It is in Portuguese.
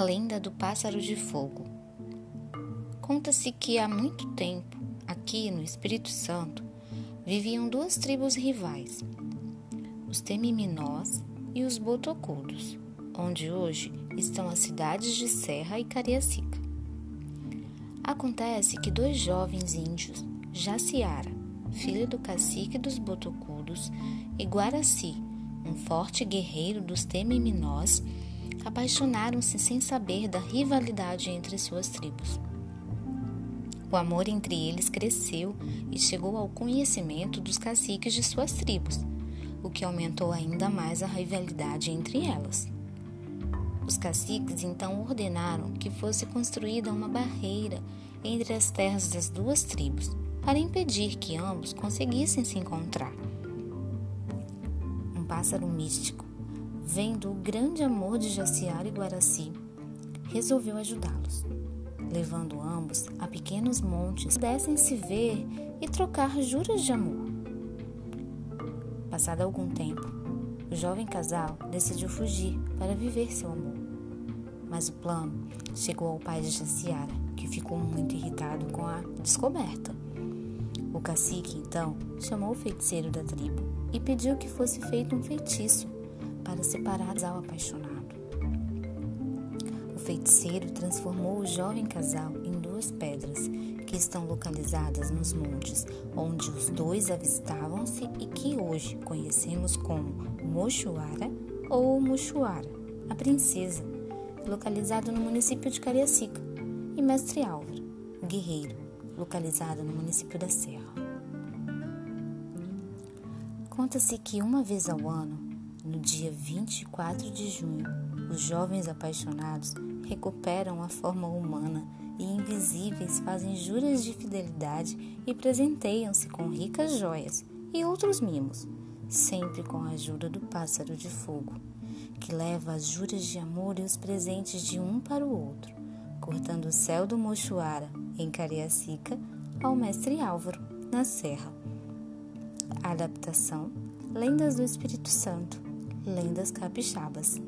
lenda do pássaro de fogo. Conta-se que há muito tempo, aqui no Espírito Santo, viviam duas tribos rivais, os Temiminós e os Botocudos, onde hoje estão as cidades de Serra e Cariacica. Acontece que dois jovens índios, Jaciara, filho do cacique dos Botocudos, e Guaraci, um forte guerreiro dos Temiminós, apaixonaram-se sem saber da rivalidade entre suas tribos. O amor entre eles cresceu e chegou ao conhecimento dos caciques de suas tribos, o que aumentou ainda mais a rivalidade entre elas. Os caciques então ordenaram que fosse construída uma barreira entre as terras das duas tribos, para impedir que ambos conseguissem se encontrar. Um pássaro místico vendo o grande amor de Jaciara e Guaraci, resolveu ajudá-los, levando ambos a pequenos montes pudessem se ver e trocar juras de amor. Passado algum tempo, o jovem casal decidiu fugir para viver seu amor. Mas o plano chegou ao pai de Jaciara, que ficou muito irritado com a descoberta. O cacique então chamou o feiticeiro da tribo e pediu que fosse feito um feitiço para separar ao apaixonado. O feiticeiro transformou o jovem casal em duas pedras que estão localizadas nos montes onde os dois avistavam-se e que hoje conhecemos como Mochuara ou Mochuara, a princesa, localizado no município de Cariacica, e Mestre Álvaro, o guerreiro, localizado no município da Serra. Conta-se que uma vez ao ano no dia 24 de junho, os jovens apaixonados recuperam a forma humana e invisíveis fazem juras de fidelidade e presenteiam-se com ricas joias e outros mimos, sempre com a ajuda do pássaro de fogo, que leva as juras de amor e os presentes de um para o outro, cortando o céu do Mochuara, em Cariacica, ao mestre Álvaro, na Serra. adaptação Lendas do Espírito Santo Lendas Capixabas.